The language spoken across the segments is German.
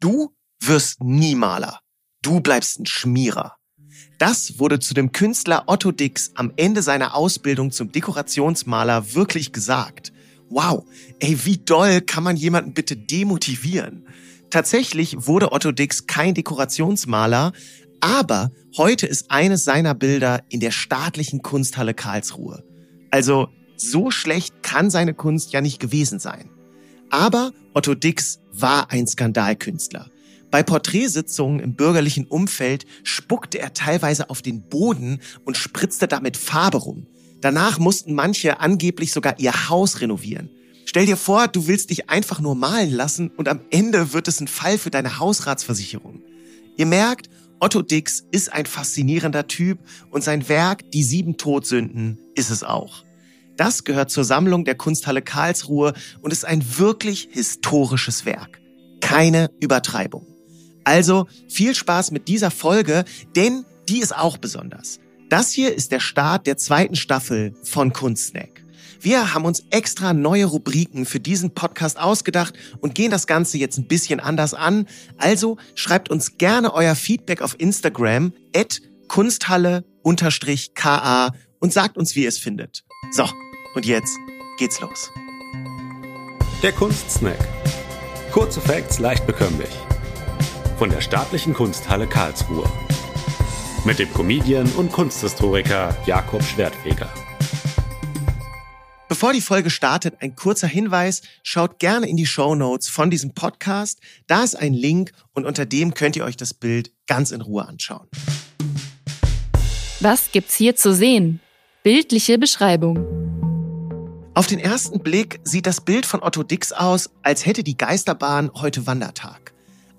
Du wirst nie Maler. Du bleibst ein Schmierer. Das wurde zu dem Künstler Otto Dix am Ende seiner Ausbildung zum Dekorationsmaler wirklich gesagt. Wow, ey, wie doll kann man jemanden bitte demotivieren? Tatsächlich wurde Otto Dix kein Dekorationsmaler, aber heute ist eines seiner Bilder in der staatlichen Kunsthalle Karlsruhe. Also so schlecht kann seine Kunst ja nicht gewesen sein. Aber Otto Dix war ein Skandalkünstler. Bei Porträtsitzungen im bürgerlichen Umfeld spuckte er teilweise auf den Boden und spritzte damit Farbe rum. Danach mussten manche angeblich sogar ihr Haus renovieren. Stell dir vor, du willst dich einfach nur malen lassen und am Ende wird es ein Fall für deine Hausratsversicherung. Ihr merkt, Otto Dix ist ein faszinierender Typ und sein Werk Die sieben Todsünden ist es auch. Das gehört zur Sammlung der Kunsthalle Karlsruhe und ist ein wirklich historisches Werk. Keine Übertreibung. Also viel Spaß mit dieser Folge, denn die ist auch besonders. Das hier ist der Start der zweiten Staffel von Kunstsnack. Wir haben uns extra neue Rubriken für diesen Podcast ausgedacht und gehen das Ganze jetzt ein bisschen anders an. Also schreibt uns gerne euer Feedback auf Instagram at kunsthalle-ka und sagt uns, wie ihr es findet. So, und jetzt geht's los. Der Kunstsnack. Kurze Facts leicht bekömmlich von der Staatlichen Kunsthalle Karlsruhe. Mit dem Comedian und Kunsthistoriker Jakob Schwertfeger. Bevor die Folge startet, ein kurzer Hinweis. Schaut gerne in die Show Notes von diesem Podcast. Da ist ein Link und unter dem könnt ihr euch das Bild ganz in Ruhe anschauen. Was gibt's hier zu sehen? Bildliche Beschreibung. Auf den ersten Blick sieht das Bild von Otto Dix aus, als hätte die Geisterbahn heute Wandertag.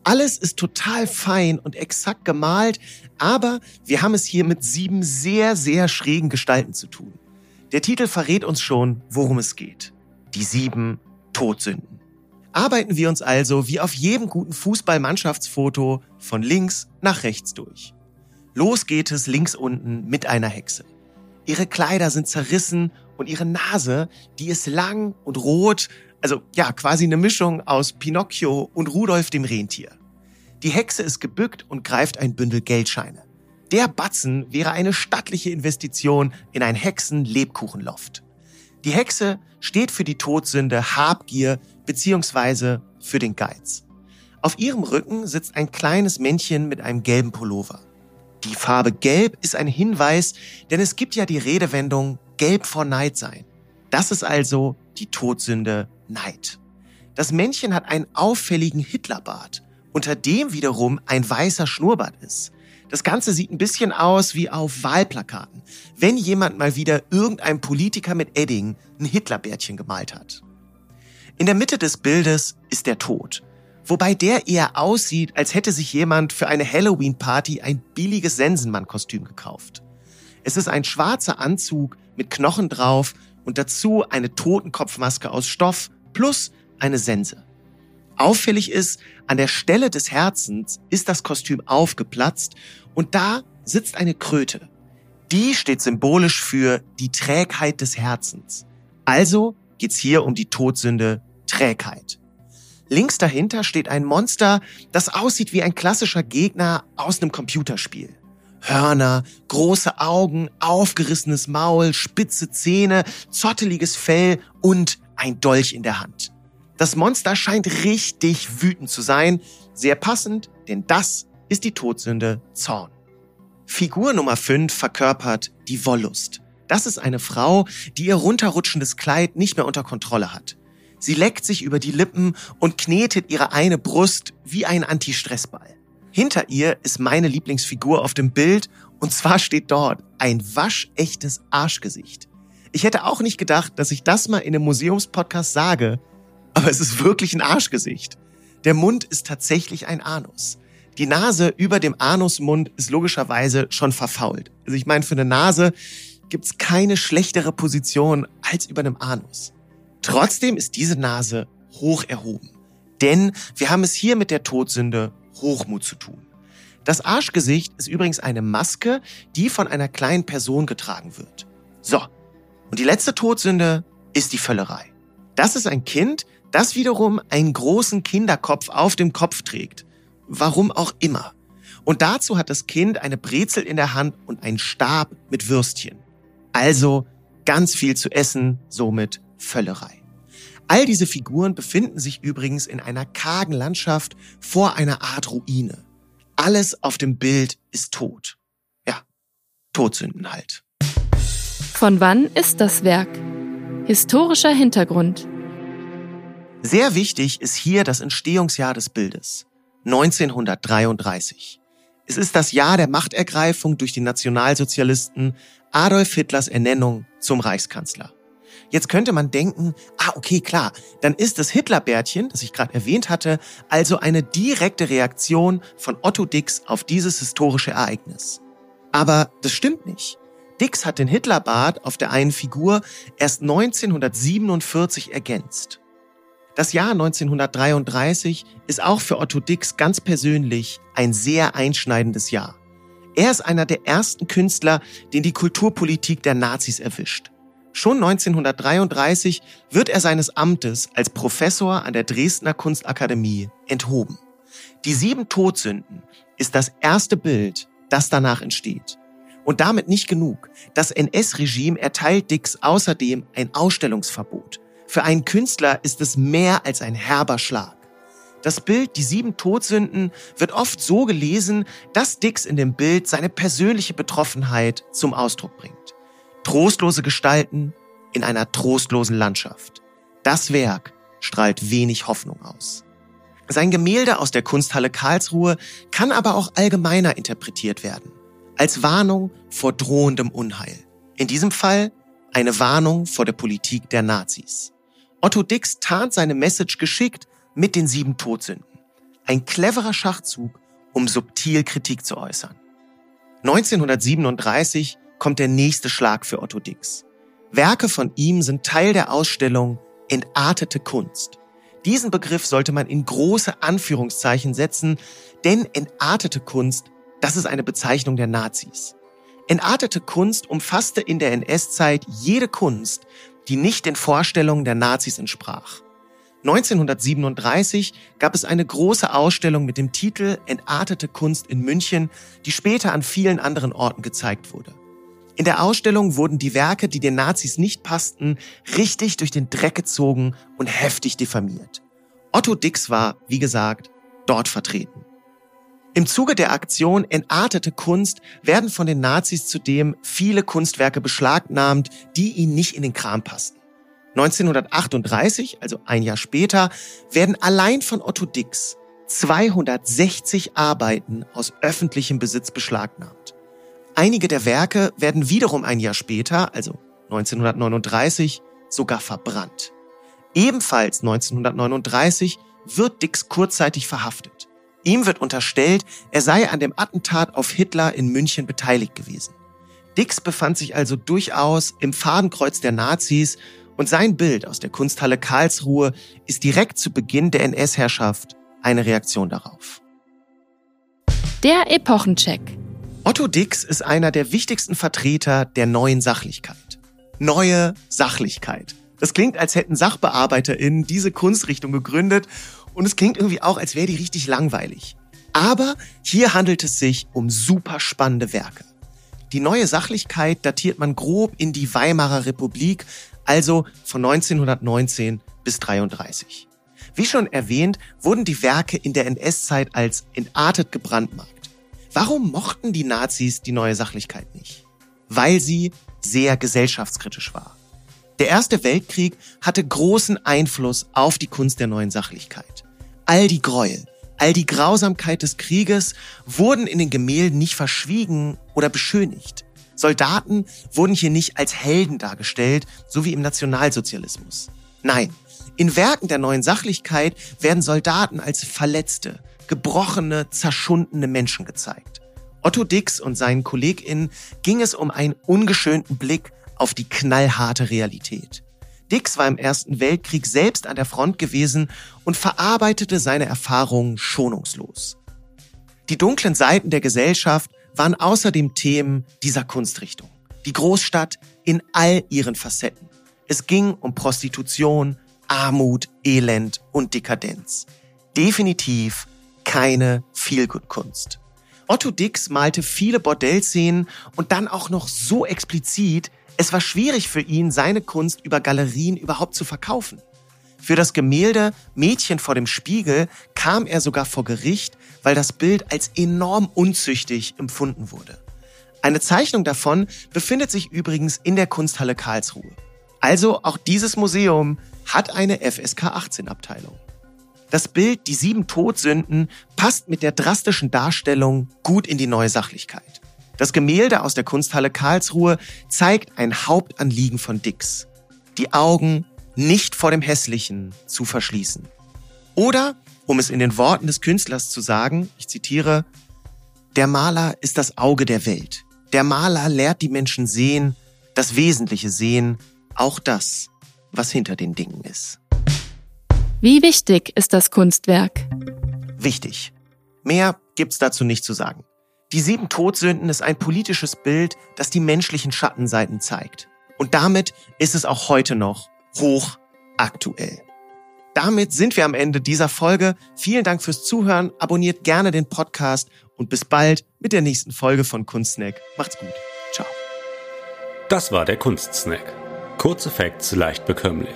Alles ist total fein und exakt gemalt, aber wir haben es hier mit sieben sehr, sehr schrägen Gestalten zu tun. Der Titel verrät uns schon, worum es geht. Die sieben Todsünden. Arbeiten wir uns also wie auf jedem guten Fußballmannschaftsfoto von links nach rechts durch. Los geht es links unten mit einer Hexe. Ihre Kleider sind zerrissen und ihre Nase, die ist lang und rot also ja, quasi eine Mischung aus Pinocchio und Rudolf dem Rentier. Die Hexe ist gebückt und greift ein Bündel Geldscheine. Der Batzen wäre eine stattliche Investition in ein Hexen-Lebkuchenloft. Die Hexe steht für die Todsünde Habgier bzw. für den Geiz. Auf ihrem Rücken sitzt ein kleines Männchen mit einem gelben Pullover. Die Farbe Gelb ist ein Hinweis, denn es gibt ja die Redewendung Gelb vor Neid sein. Das ist also die Todsünde Neid. Das Männchen hat einen auffälligen Hitlerbart, unter dem wiederum ein weißer Schnurrbart ist. Das Ganze sieht ein bisschen aus wie auf Wahlplakaten, wenn jemand mal wieder irgendein Politiker mit Edding ein Hitlerbärtchen gemalt hat. In der Mitte des Bildes ist der Tod, wobei der eher aussieht, als hätte sich jemand für eine Halloween-Party ein billiges Sensenmann-Kostüm gekauft. Es ist ein schwarzer Anzug mit Knochen drauf und dazu eine Totenkopfmaske aus Stoff plus eine Sense. Auffällig ist, an der Stelle des Herzens ist das Kostüm aufgeplatzt und da sitzt eine Kröte. Die steht symbolisch für die Trägheit des Herzens. Also geht's hier um die Todsünde Trägheit. Links dahinter steht ein Monster, das aussieht wie ein klassischer Gegner aus einem Computerspiel. Hörner, große Augen, aufgerissenes Maul, spitze Zähne, zotteliges Fell und ein Dolch in der Hand. Das Monster scheint richtig wütend zu sein. Sehr passend, denn das ist die Todsünde Zorn. Figur Nummer 5 verkörpert die Wollust. Das ist eine Frau, die ihr runterrutschendes Kleid nicht mehr unter Kontrolle hat. Sie leckt sich über die Lippen und knetet ihre eine Brust wie ein Anti-Stressball. Hinter ihr ist meine Lieblingsfigur auf dem Bild und zwar steht dort ein waschechtes Arschgesicht. Ich hätte auch nicht gedacht, dass ich das mal in einem Museumspodcast sage, aber es ist wirklich ein Arschgesicht. Der Mund ist tatsächlich ein Anus. Die Nase über dem Anusmund ist logischerweise schon verfault. Also ich meine, für eine Nase gibt's keine schlechtere Position als über einem Anus. Trotzdem ist diese Nase hoch erhoben. Denn wir haben es hier mit der Todsünde Hochmut zu tun. Das Arschgesicht ist übrigens eine Maske, die von einer kleinen Person getragen wird. So. Und die letzte Todsünde ist die Völlerei. Das ist ein Kind, das wiederum einen großen Kinderkopf auf dem Kopf trägt. Warum auch immer. Und dazu hat das Kind eine Brezel in der Hand und einen Stab mit Würstchen. Also ganz viel zu essen, somit Völlerei. All diese Figuren befinden sich übrigens in einer kargen Landschaft vor einer Art Ruine. Alles auf dem Bild ist tot. Ja, Todsünden halt. Von wann ist das Werk? Historischer Hintergrund. Sehr wichtig ist hier das Entstehungsjahr des Bildes. 1933. Es ist das Jahr der Machtergreifung durch die Nationalsozialisten Adolf Hitlers Ernennung zum Reichskanzler. Jetzt könnte man denken, ah, okay, klar, dann ist das Hitlerbärtchen, das ich gerade erwähnt hatte, also eine direkte Reaktion von Otto Dix auf dieses historische Ereignis. Aber das stimmt nicht. Dix hat den Hitlerbart auf der einen Figur erst 1947 ergänzt. Das Jahr 1933 ist auch für Otto Dix ganz persönlich ein sehr einschneidendes Jahr. Er ist einer der ersten Künstler, den die Kulturpolitik der Nazis erwischt. Schon 1933 wird er seines Amtes als Professor an der Dresdner Kunstakademie enthoben. Die sieben Todsünden ist das erste Bild, das danach entsteht. Und damit nicht genug. Das NS-Regime erteilt Dix außerdem ein Ausstellungsverbot. Für einen Künstler ist es mehr als ein herber Schlag. Das Bild Die sieben Todsünden wird oft so gelesen, dass Dix in dem Bild seine persönliche Betroffenheit zum Ausdruck bringt. Trostlose Gestalten in einer trostlosen Landschaft. Das Werk strahlt wenig Hoffnung aus. Sein Gemälde aus der Kunsthalle Karlsruhe kann aber auch allgemeiner interpretiert werden. Als Warnung vor drohendem Unheil. In diesem Fall eine Warnung vor der Politik der Nazis. Otto Dix tarnt seine Message geschickt mit den sieben Todsünden. Ein cleverer Schachzug, um subtil Kritik zu äußern. 1937 kommt der nächste Schlag für Otto Dix. Werke von ihm sind Teil der Ausstellung Entartete Kunst. Diesen Begriff sollte man in große Anführungszeichen setzen, denn entartete Kunst, das ist eine Bezeichnung der Nazis. Entartete Kunst umfasste in der NS-Zeit jede Kunst, die nicht den Vorstellungen der Nazis entsprach. 1937 gab es eine große Ausstellung mit dem Titel Entartete Kunst in München, die später an vielen anderen Orten gezeigt wurde. In der Ausstellung wurden die Werke, die den Nazis nicht passten, richtig durch den Dreck gezogen und heftig diffamiert. Otto Dix war, wie gesagt, dort vertreten. Im Zuge der Aktion Entartete Kunst werden von den Nazis zudem viele Kunstwerke beschlagnahmt, die ihnen nicht in den Kram passten. 1938, also ein Jahr später, werden allein von Otto Dix 260 Arbeiten aus öffentlichem Besitz beschlagnahmt. Einige der Werke werden wiederum ein Jahr später, also 1939, sogar verbrannt. Ebenfalls 1939 wird Dix kurzzeitig verhaftet. Ihm wird unterstellt, er sei an dem Attentat auf Hitler in München beteiligt gewesen. Dix befand sich also durchaus im Fadenkreuz der Nazis und sein Bild aus der Kunsthalle Karlsruhe ist direkt zu Beginn der NS-Herrschaft eine Reaktion darauf. Der Epochencheck. Otto Dix ist einer der wichtigsten Vertreter der neuen Sachlichkeit. Neue Sachlichkeit. Das klingt, als hätten SachbearbeiterInnen diese Kunstrichtung gegründet und es klingt irgendwie auch, als wäre die richtig langweilig. Aber hier handelt es sich um super spannende Werke. Die neue Sachlichkeit datiert man grob in die Weimarer Republik, also von 1919 bis 33. Wie schon erwähnt, wurden die Werke in der NS-Zeit als entartet gebrandmarkt. Warum mochten die Nazis die neue Sachlichkeit nicht? Weil sie sehr gesellschaftskritisch war. Der Erste Weltkrieg hatte großen Einfluss auf die Kunst der neuen Sachlichkeit. All die Gräuel, all die Grausamkeit des Krieges wurden in den Gemälden nicht verschwiegen oder beschönigt. Soldaten wurden hier nicht als Helden dargestellt, so wie im Nationalsozialismus. Nein, in Werken der neuen Sachlichkeit werden Soldaten als verletzte, gebrochene, zerschundene Menschen gezeigt. Otto Dix und seinen KollegInnen ging es um einen ungeschönten Blick auf die knallharte Realität. Dix war im Ersten Weltkrieg selbst an der Front gewesen und verarbeitete seine Erfahrungen schonungslos. Die dunklen Seiten der Gesellschaft waren außerdem Themen dieser Kunstrichtung. Die Großstadt in all ihren Facetten. Es ging um Prostitution, Armut, Elend und Dekadenz. Definitiv keine Feelgood-Kunst. Otto Dix malte viele Bordellszenen und dann auch noch so explizit, es war schwierig für ihn, seine Kunst über Galerien überhaupt zu verkaufen. Für das Gemälde Mädchen vor dem Spiegel kam er sogar vor Gericht, weil das Bild als enorm unzüchtig empfunden wurde. Eine Zeichnung davon befindet sich übrigens in der Kunsthalle Karlsruhe. Also auch dieses Museum hat eine FSK 18 Abteilung. Das Bild Die sieben Todsünden passt mit der drastischen Darstellung gut in die neue Sachlichkeit. Das Gemälde aus der Kunsthalle Karlsruhe zeigt ein Hauptanliegen von Dix. Die Augen nicht vor dem Hässlichen zu verschließen. Oder, um es in den Worten des Künstlers zu sagen, ich zitiere, der Maler ist das Auge der Welt. Der Maler lehrt die Menschen sehen, das Wesentliche sehen, auch das, was hinter den Dingen ist. Wie wichtig ist das Kunstwerk? Wichtig. Mehr gibt's dazu nicht zu sagen. Die sieben Todsünden ist ein politisches Bild, das die menschlichen Schattenseiten zeigt. Und damit ist es auch heute noch hoch aktuell. Damit sind wir am Ende dieser Folge. Vielen Dank fürs Zuhören. Abonniert gerne den Podcast und bis bald mit der nächsten Folge von Kunstsnack. Macht's gut. Ciao. Das war der Kunstsnack. Kurze Facts leicht bekömmlich